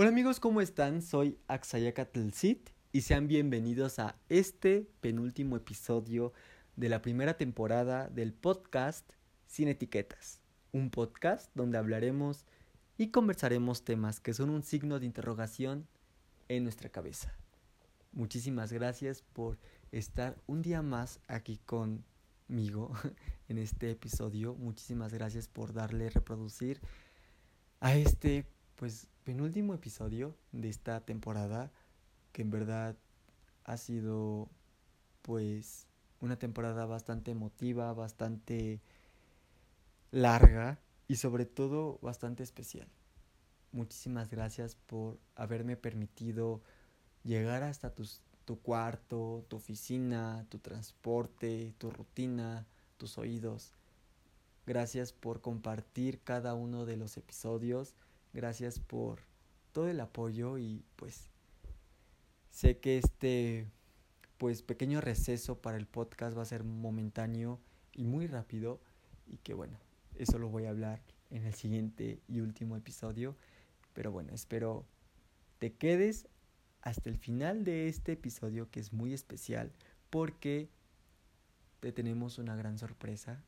Hola amigos, ¿cómo están? Soy Axayacatelcit y sean bienvenidos a este penúltimo episodio de la primera temporada del podcast Sin Etiquetas. Un podcast donde hablaremos y conversaremos temas que son un signo de interrogación en nuestra cabeza. Muchísimas gracias por estar un día más aquí conmigo en este episodio. Muchísimas gracias por darle reproducir a este pues penúltimo episodio de esta temporada que en verdad ha sido pues una temporada bastante emotiva, bastante larga y sobre todo bastante especial. Muchísimas gracias por haberme permitido llegar hasta tus, tu cuarto, tu oficina, tu transporte, tu rutina, tus oídos. Gracias por compartir cada uno de los episodios Gracias por todo el apoyo y pues sé que este pues pequeño receso para el podcast va a ser momentáneo y muy rápido y que bueno, eso lo voy a hablar en el siguiente y último episodio, pero bueno, espero te quedes hasta el final de este episodio que es muy especial porque te tenemos una gran sorpresa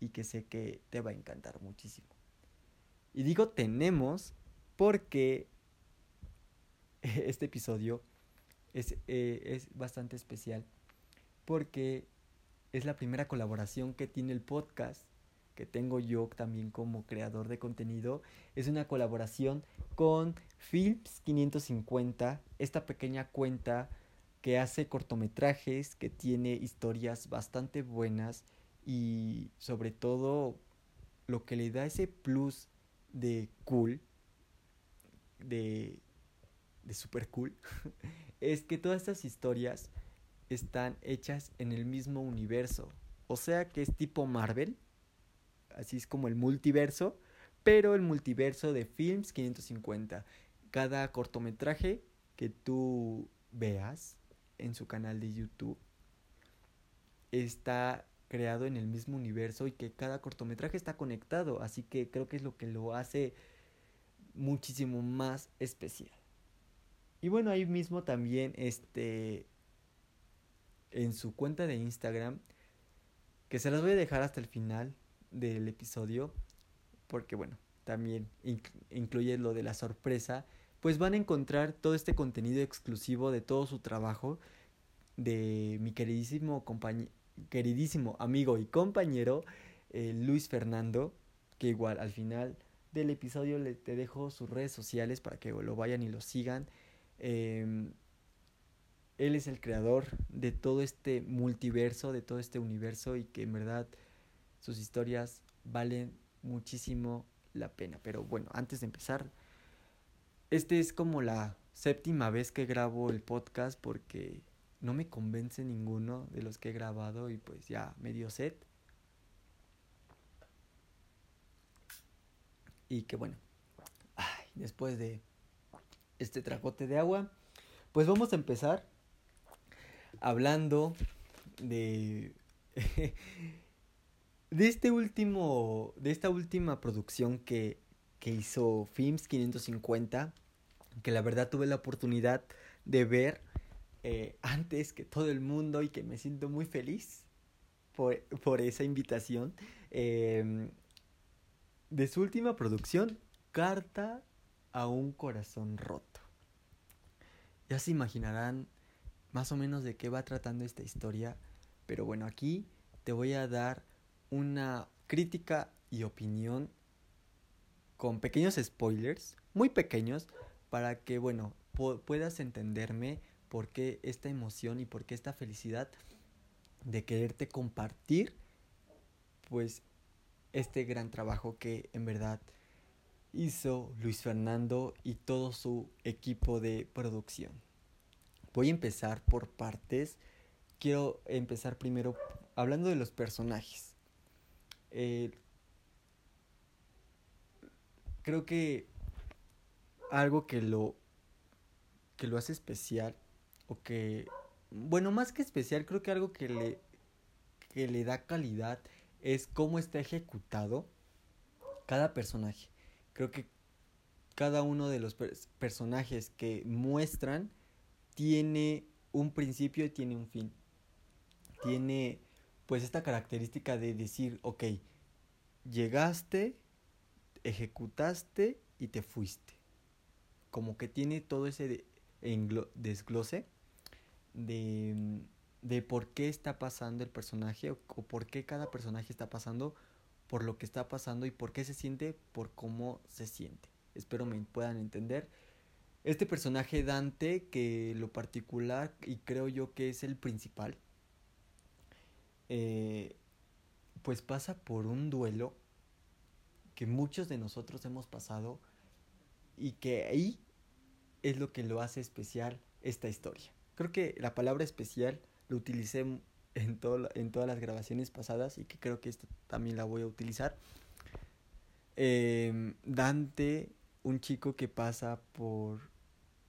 y que sé que te va a encantar muchísimo. Y digo tenemos porque este episodio es, eh, es bastante especial. Porque es la primera colaboración que tiene el podcast que tengo yo también como creador de contenido. Es una colaboración con Films 550, esta pequeña cuenta que hace cortometrajes, que tiene historias bastante buenas y sobre todo lo que le da ese plus de cool, de, de super cool, es que todas estas historias están hechas en el mismo universo. O sea que es tipo Marvel, así es como el multiverso, pero el multiverso de Films 550. Cada cortometraje que tú veas en su canal de YouTube está creado en el mismo universo y que cada cortometraje está conectado, así que creo que es lo que lo hace muchísimo más especial. Y bueno, ahí mismo también este en su cuenta de Instagram que se las voy a dejar hasta el final del episodio porque bueno, también incluye lo de la sorpresa, pues van a encontrar todo este contenido exclusivo de todo su trabajo de mi queridísimo compañero queridísimo amigo y compañero eh, Luis Fernando, que igual al final del episodio le, te dejo sus redes sociales para que lo vayan y lo sigan. Em, él es el creador de todo este multiverso, de todo este universo y que en verdad sus historias valen muchísimo la pena. Pero bueno, antes de empezar, este es como la séptima vez que grabo el podcast porque no me convence ninguno de los que he grabado y pues ya medio set. Y que bueno, después de este tragote de agua, pues vamos a empezar hablando de de este último de esta última producción que que hizo Films 550 que la verdad tuve la oportunidad de ver eh, antes que todo el mundo y que me siento muy feliz por, por esa invitación. Em, de su última producción, Carta a un corazón roto. Ya se imaginarán más o menos de qué va tratando esta historia, pero bueno, aquí te voy a dar una crítica y opinión con pequeños spoilers, muy pequeños, para que, bueno, puedas entenderme por qué esta emoción y por qué esta felicidad de quererte compartir pues este gran trabajo que en verdad hizo Luis Fernando y todo su equipo de producción. Voy a empezar por partes. Quiero empezar primero hablando de los personajes. Eh, creo que algo que lo que lo hace especial o que, bueno, más que especial, creo que algo que le, que le da calidad es cómo está ejecutado cada personaje. Creo que cada uno de los personajes que muestran tiene un principio y tiene un fin. Tiene pues esta característica de decir, ok, llegaste, ejecutaste y te fuiste. Como que tiene todo ese desglose de, de, por qué está pasando el personaje o, o por qué cada personaje está pasando por lo que está pasando y por qué se siente por cómo se siente. Espero me puedan entender. Este personaje Dante, que lo particular y creo yo que es el principal, eh, pues pasa por un duelo que muchos de nosotros hemos pasado y que ahí es lo que lo hace especial esta historia. Creo que la palabra especial lo utilicé en, en todas las grabaciones pasadas y que creo que esta también la voy a utilizar. Em, Dante, un chico que pasa por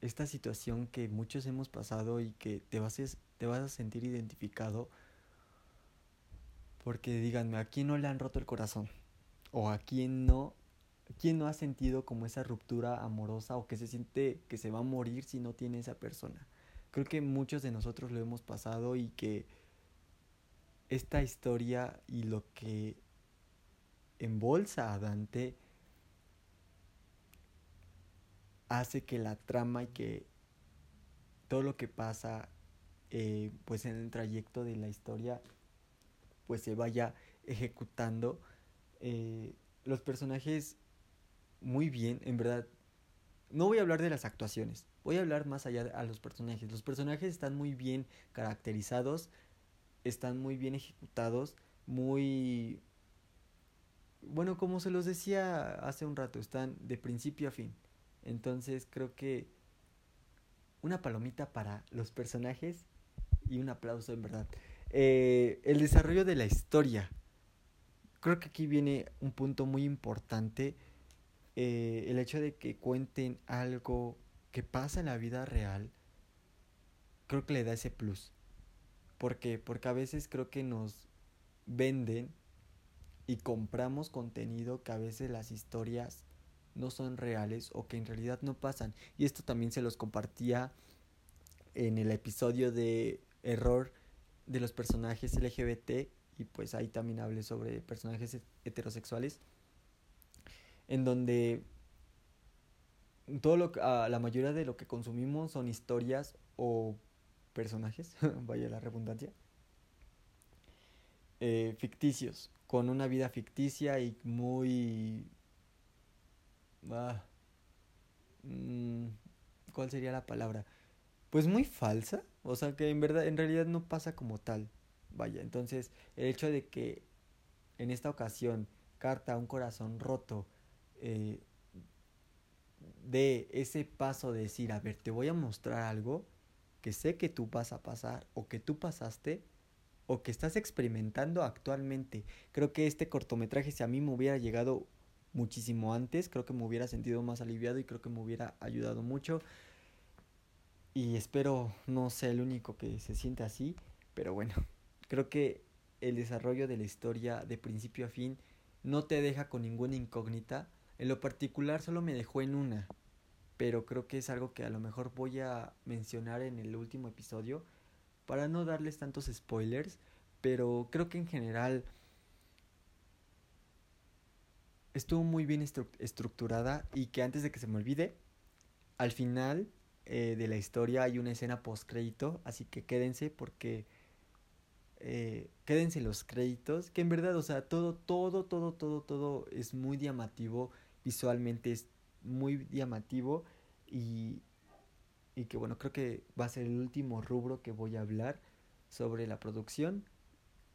esta situación que muchos hemos pasado y que te vas te vas a sentir identificado porque díganme, ¿a quién no le han roto el corazón? ¿O a quién no, quién no ha sentido como esa ruptura amorosa o que se siente que se va a morir si no tiene esa persona? Creo que muchos de nosotros lo hemos pasado y que esta historia y lo que embolsa a Dante hace que la trama y que todo lo que pasa eh, pues en el trayecto de la historia pues se vaya ejecutando eh, los personajes muy bien, en verdad. No voy a hablar de las actuaciones, voy a hablar más allá de a los personajes. Los personajes están muy bien caracterizados, están muy bien ejecutados, muy... Bueno, como se los decía hace un rato, están de principio a fin. Entonces creo que una palomita para los personajes y un aplauso en verdad. Eh, el desarrollo de la historia. Creo que aquí viene un punto muy importante. Eh, el hecho de que cuenten algo que pasa en la vida real. Creo que le da ese plus. ¿Por qué? Porque a veces creo que nos venden y compramos contenido que a veces las historias no son reales o que en realidad no pasan. Y esto también se los compartía en el episodio de Error de los personajes LGBT y pues ahí también hablé sobre personajes heterosexuales en donde todo lo uh, la mayoría de lo que consumimos son historias o personajes, vaya la redundancia, eh, ficticios, con una vida ficticia y muy... Ah, mm, ¿Cuál sería la palabra? Pues muy falsa, o sea que en verdad, en realidad no pasa como tal. Vaya, entonces el hecho de que en esta ocasión Carta, un corazón roto, eh, de ese paso de decir, a ver, te voy a mostrar algo que sé que tú vas a pasar o que tú pasaste o que estás experimentando actualmente. Creo que este cortometraje, si a mí me hubiera llegado muchísimo antes, creo que me hubiera sentido más aliviado y creo que me hubiera ayudado mucho. Y espero no sea el único que se siente así, pero bueno, creo que el desarrollo de la historia de principio a fin no te deja con ninguna incógnita. En lo particular solo me dejó en una, pero creo que es algo que a lo mejor voy a mencionar en el último episodio para no darles tantos spoilers, pero creo que en general estuvo muy bien estructurada y que antes de que se me olvide, al final eh, de la historia hay una escena post crédito, así que quédense porque eh, quédense los créditos, que en verdad, o sea, todo, todo, todo, todo, todo es muy llamativo, visualmente es muy llamativo y, y que bueno, creo que va a ser el último rubro que voy a hablar sobre la producción.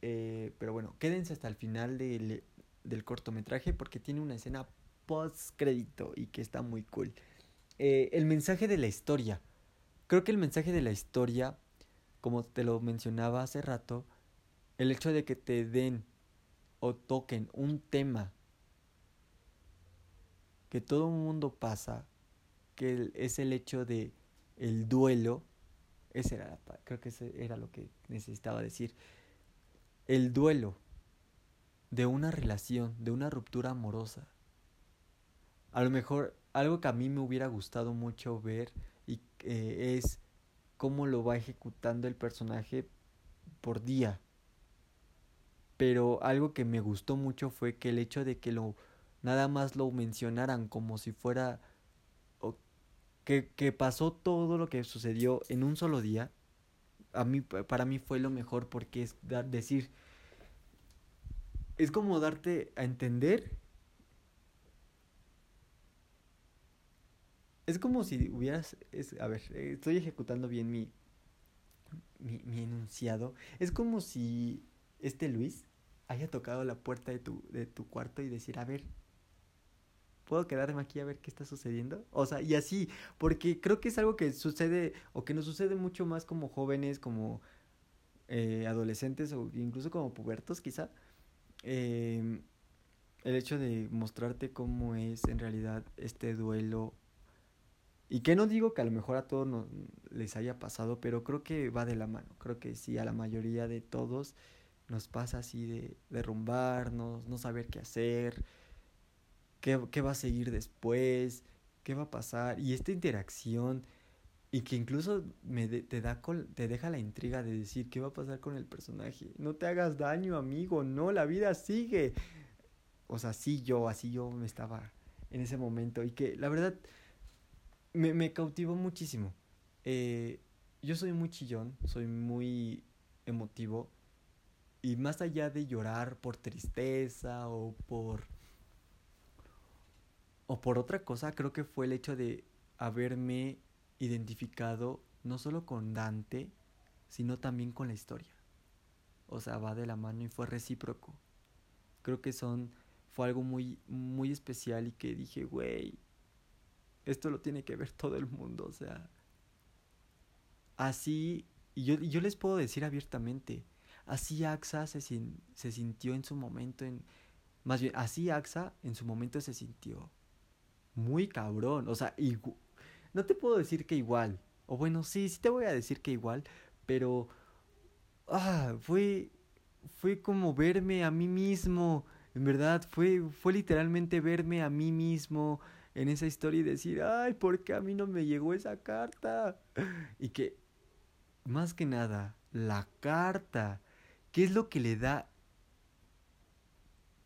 Eh, pero bueno, quédense hasta el final del, del cortometraje porque tiene una escena post crédito y que está muy cool. Eh, el mensaje de la historia. Creo que el mensaje de la historia, como te lo mencionaba hace rato, el hecho de que te den o toquen un tema que todo el mundo pasa, que es el hecho de el duelo, ese era, creo que ese era lo que necesitaba decir, el duelo de una relación, de una ruptura amorosa. A lo mejor algo que a mí me hubiera gustado mucho ver y es cómo lo va ejecutando el personaje por día. Pero algo que me gustó mucho fue que el hecho de que lo nada más lo mencionaran como si fuera que, que pasó todo lo que sucedió en un solo día. A mí, para mí fue lo mejor porque es decir, es como darte a entender Es como si hubieras... Es, a ver, estoy ejecutando bien mi, mi, enunciado. Es como si este Luis haya tocado la puerta de tu, de tu cuarto y decir, a ver, ¿puedo quedarme aquí a ver qué está sucediendo? O sea, y así, porque creo que es algo que sucede o que nos sucede mucho más como jóvenes, como eh, adolescentes o incluso como pubertos quizá. Em, el hecho de mostrarte cómo es en realidad este duelo y que no digo que a lo mejor a todos no, les haya pasado, pero creo que va de la mano. Creo que sí, a la mayoría de todos nos pasa así de derrumbarnos, no saber qué hacer, qué, qué va a seguir después, qué va a pasar. Y esta interacción, y que incluso me te, da te deja la intriga de decir qué va a pasar con el personaje. No te hagas daño, amigo, no, la vida sigue. O sea, sí yo, así yo me estaba en ese momento. Y que la verdad me, me cautivó muchísimo. Eh, yo soy muy chillón, soy muy emotivo. Y más allá de llorar por tristeza o por. O por otra cosa, creo que fue el hecho de haberme identificado no solo con Dante, sino también con la historia. O sea, va de la mano y fue recíproco. Creo que son. fue algo muy, muy especial y que dije, güey, esto lo tiene que ver todo el mundo, o sea. Así, y yo, yo les puedo decir abiertamente, así AXA se, se sintió en su momento, en, más bien, así AXA en su momento se sintió muy cabrón, o sea, no te puedo decir que igual, o bueno, sí, sí te voy a decir que igual, pero, ah, fue, fue como verme a mí mismo, en verdad, fue, fue literalmente verme a mí mismo, en esa historia y decir, ay, ¿por qué a mí no me llegó esa carta? Y que, más que nada, la carta, ¿qué es lo que le da?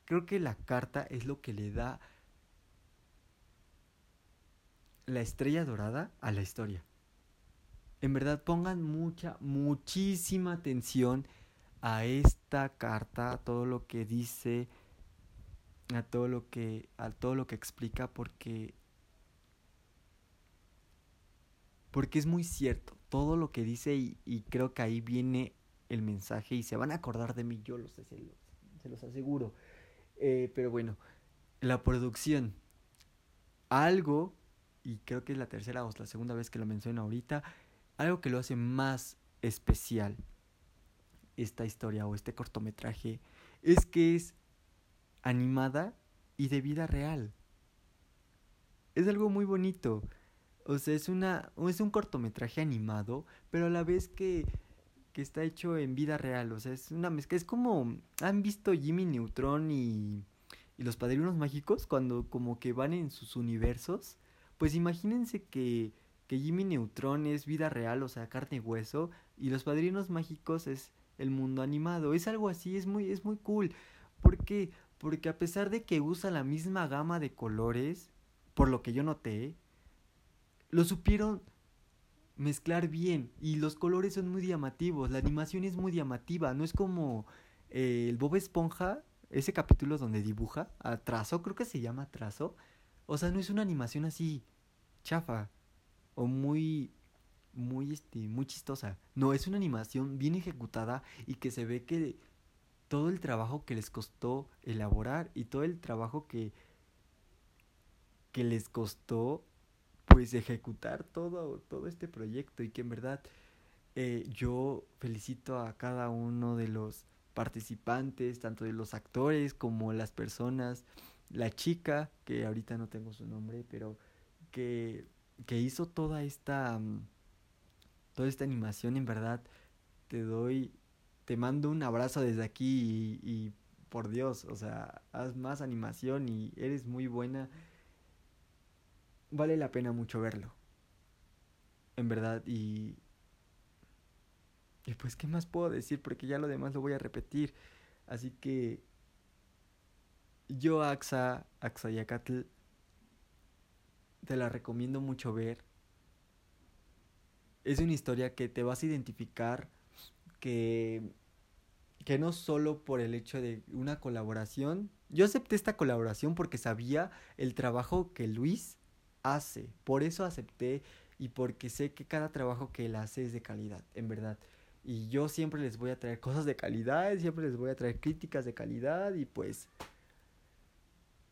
Creo que la carta es lo que le da la estrella dorada a la historia. En verdad, pongan mucha, muchísima atención a esta carta, a todo lo que dice, a todo lo que a todo lo que explica porque porque es muy cierto. Todo lo que dice y, creo que ahí viene el mensaje y se van a acordar de mí yo los, se, los, se los aseguro. Eh, pero bueno la producción. Algo y creo que es la tercera o la segunda vez que lo menciono ahorita algo que lo hace más especial esta historia o este cortometraje es que es animada y de vida real. Es algo muy bonito. O sea, es una es un cortometraje animado, pero a la vez que que está hecho en vida real, o sea, es una mezcla, es como han visto Jimmy Neutron y y los padrinos mágicos cuando como que van en sus universos, pues imagínense que que Jimmy Neutron es vida real, o sea, carne y hueso, y los padrinos mágicos es el mundo animado. Es algo así, es muy, es muy cool. Porque porque a pesar de que usa la misma gama de colores, por lo que yo noté, lo supieron mezclar bien y los colores son muy llamativos, la animación es muy llamativa, no es como eh, el Bob Esponja, ese capítulo donde dibuja a trazo, creo que se llama trazo, o sea, no es una animación así chafa o muy muy este muy chistosa, no, es una animación bien ejecutada y que se ve que todo el trabajo que les costó elaborar y todo el trabajo que, que les costó pues ejecutar todo, todo este proyecto y que en verdad eh, yo felicito a cada uno de los participantes, tanto de los actores como las personas, la chica, que ahorita no tengo su nombre, pero que, que hizo toda esta, mm, toda esta animación, en verdad, te doy te mando un abrazo desde aquí y, por Dios, o sea, haz más animación y eres muy buena. vale la pena mucho verlo. En verdad, y... Y pues, ¿qué más puedo decir? Porque ya lo demás lo voy a repetir. Así que... Yo, Axa, Axayacatl, te la recomiendo mucho ver. Es una historia que te vas a identificar, que, que no solo por el hecho de una colaboración. Yo acepté esta colaboración porque sabía el trabajo que Luis hace. Por eso acepté y porque sé que cada trabajo que él hace es de calidad, en verdad. Y yo siempre les voy a traer cosas de calidad, siempre les voy a traer críticas de calidad y pues...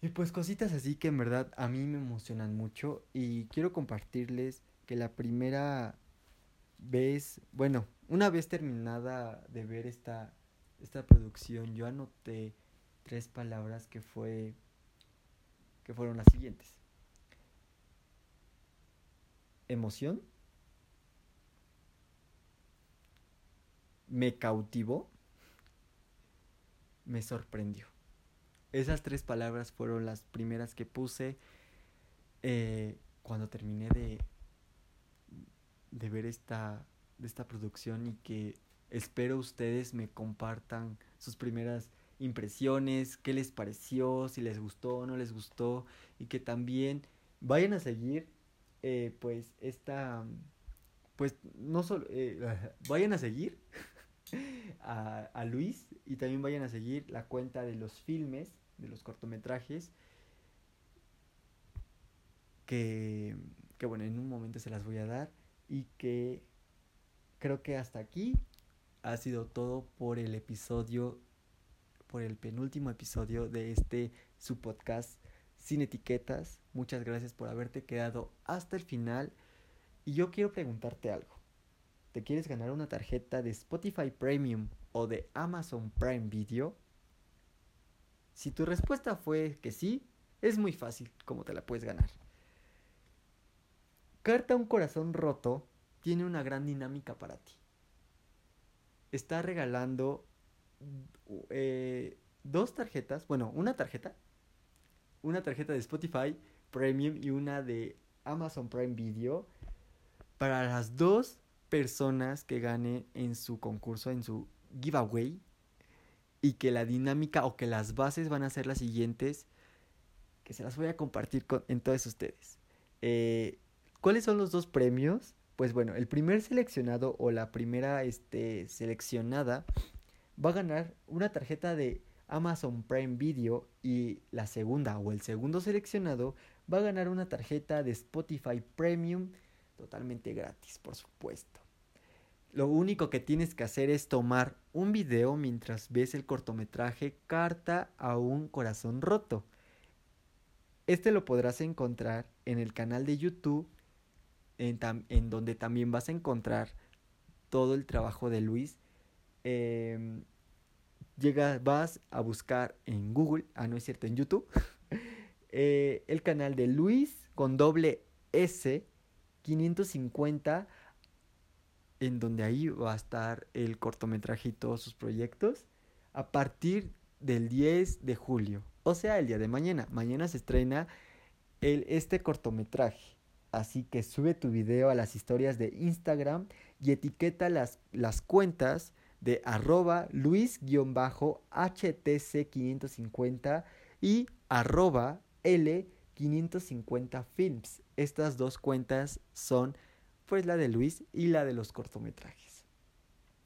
Y pues cositas así que en verdad a mí me emocionan mucho y quiero compartirles que la primera vez, bueno, una vez terminada de ver esta, esta producción, yo anoté tres palabras que fue que fueron las siguientes. Emoción, me cautivó, me sorprendió. Esas tres palabras fueron las primeras que puse eh, cuando terminé de, de ver esta, de esta producción y que espero ustedes me compartan sus primeras impresiones, qué les pareció, si les gustó no les gustó y que también vayan a seguir eh, pues esta, pues no solo, eh, vayan a seguir a, Luis y también vayan a seguir la cuenta de los filmes, de los cortometrajes, que, que bueno, en un momento se las voy a dar y que creo que hasta aquí ha sido todo por el episodio, por el penúltimo episodio de este su podcast sin etiquetas. Muchas gracias por haberte quedado hasta el final. Y yo quiero preguntarte algo. ¿Te quieres ganar una tarjeta de Spotify Premium o de Amazon Prime Video? Si tu respuesta fue que sí, es muy fácil cómo te la puedes ganar. Carta Un Corazón Roto tiene una gran dinámica para ti. Está regalando eh, dos tarjetas, bueno, una tarjeta una tarjeta de Spotify Premium y una de Amazon Prime Video para las dos personas que gane en su concurso, en su giveaway. Y que la dinámica o que las bases van a ser las siguientes. Que se las voy a compartir con, en todos ustedes. Eh, ¿Cuáles son los dos premios? Pues bueno, el primer seleccionado o la primera este, seleccionada va a ganar una tarjeta de Amazon Prime Video y la segunda o el segundo seleccionado va a ganar una tarjeta de Spotify Premium totalmente gratis, por supuesto. Lo único que tienes que hacer es tomar un video mientras ves el cortometraje Carta a un corazón roto. Este lo podrás encontrar en el canal de YouTube, en, donde también vas a encontrar todo el trabajo de Luis. Em, Llegas, vas a buscar en Google, ah, no es cierto, en YouTube, eh, el canal de Luis con doble S 550, en donde ahí va a estar el cortometraje y todos sus proyectos, a partir del 10 de julio, o sea, el día de mañana. Mañana se estrena el, este cortometraje. Así que sube tu video a las historias de Instagram y etiqueta las, las cuentas de arroba luis-htc550 y arroba L550films. Estas dos cuentas son pues la de Luis y la de los cortometrajes.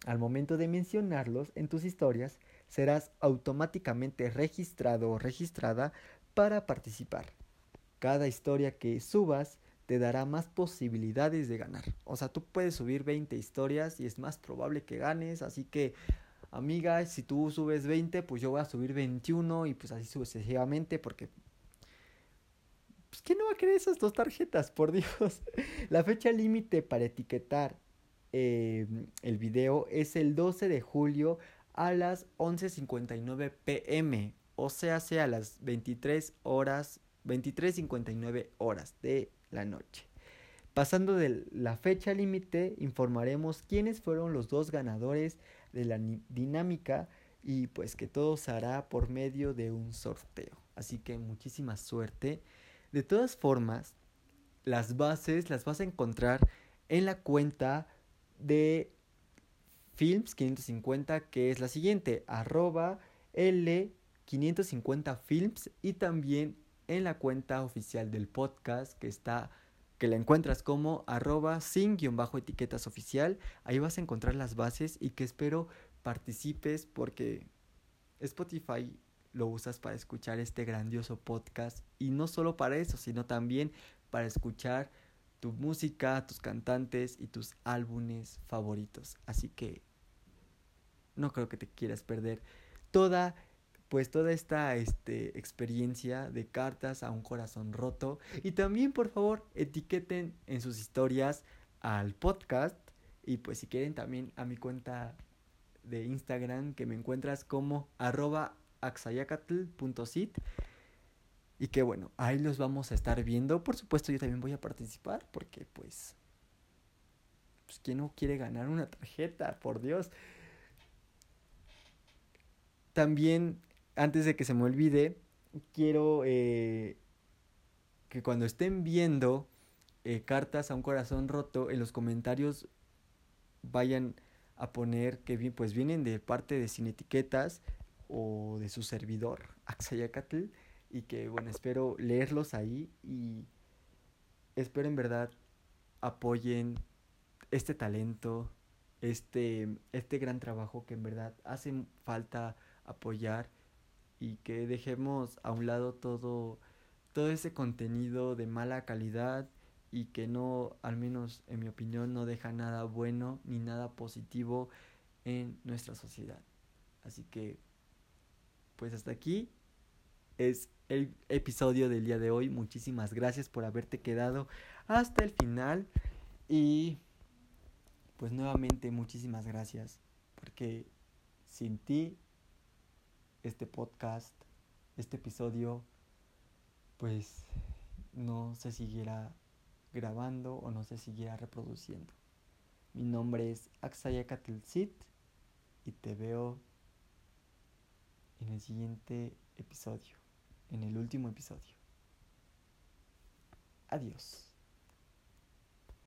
Al momento de mencionarlos en tus historias, serás automáticamente registrado o registrada para participar. Cada historia que subas te dará más posibilidades de ganar. O sea, tú puedes subir 20 historias y es más probable que ganes. Así que, amiga, si tú subes 20, pues yo voy a subir 21 y pues así sucesivamente porque... Pues, ¿quién no va a querer esas dos tarjetas? Por Dios. La fecha límite para etiquetar em, el video es el 12 de julio a las 11.59 pm. O sea, sea a las 23 horas, 23.59 horas de la noche. Pasando de la fecha límite, informaremos quiénes fueron los dos ganadores de la dinámica y pues que todo se hará por medio de un sorteo. Así que muchísima suerte. De todas formas, las bases las vas a encontrar en la cuenta de Films 550, que es la siguiente, arroba L550 Films y también en la cuenta oficial del podcast que está que la encuentras como arroba sin-etiquetas oficial. Ahí vas a encontrar las bases y que espero participes porque Spotify lo usas para escuchar este grandioso podcast y no solo para eso, sino también para escuchar tu música, tus cantantes y tus álbumes favoritos. Así que no creo que te quieras perder toda pues toda esta este, experiencia de cartas a un corazón roto y también por favor etiqueten en sus historias al podcast y pues si quieren también a mi cuenta de Instagram que me encuentras como arroba axayacatl.sit y que bueno, ahí los vamos a estar viendo. Por supuesto yo también voy a participar porque pues... Pues quién no quiere ganar una tarjeta, por Dios. También, antes de que se me olvide, quiero eh, que cuando estén viendo eh, cartas a un corazón roto, en los comentarios vayan a poner que pues vienen de parte de Sin Etiquetas o de su servidor, Axayacatl, y que bueno, espero leerlos ahí y espero en verdad apoyen este talento, este, este gran trabajo que en verdad hace falta apoyar y que dejemos a un lado todo, todo ese contenido de mala calidad y que no, al menos en mi opinión, no deja nada bueno ni nada positivo en nuestra sociedad. Así que, pues hasta aquí es el episodio del día de hoy. Muchísimas gracias por haberte quedado hasta el final y pues nuevamente muchísimas gracias porque sin ti este podcast, este episodio, pues no se siguiera grabando o no se siguiera reproduciendo. Mi nombre es Axaya y te veo en el siguiente episodio, en el último episodio. Adiós.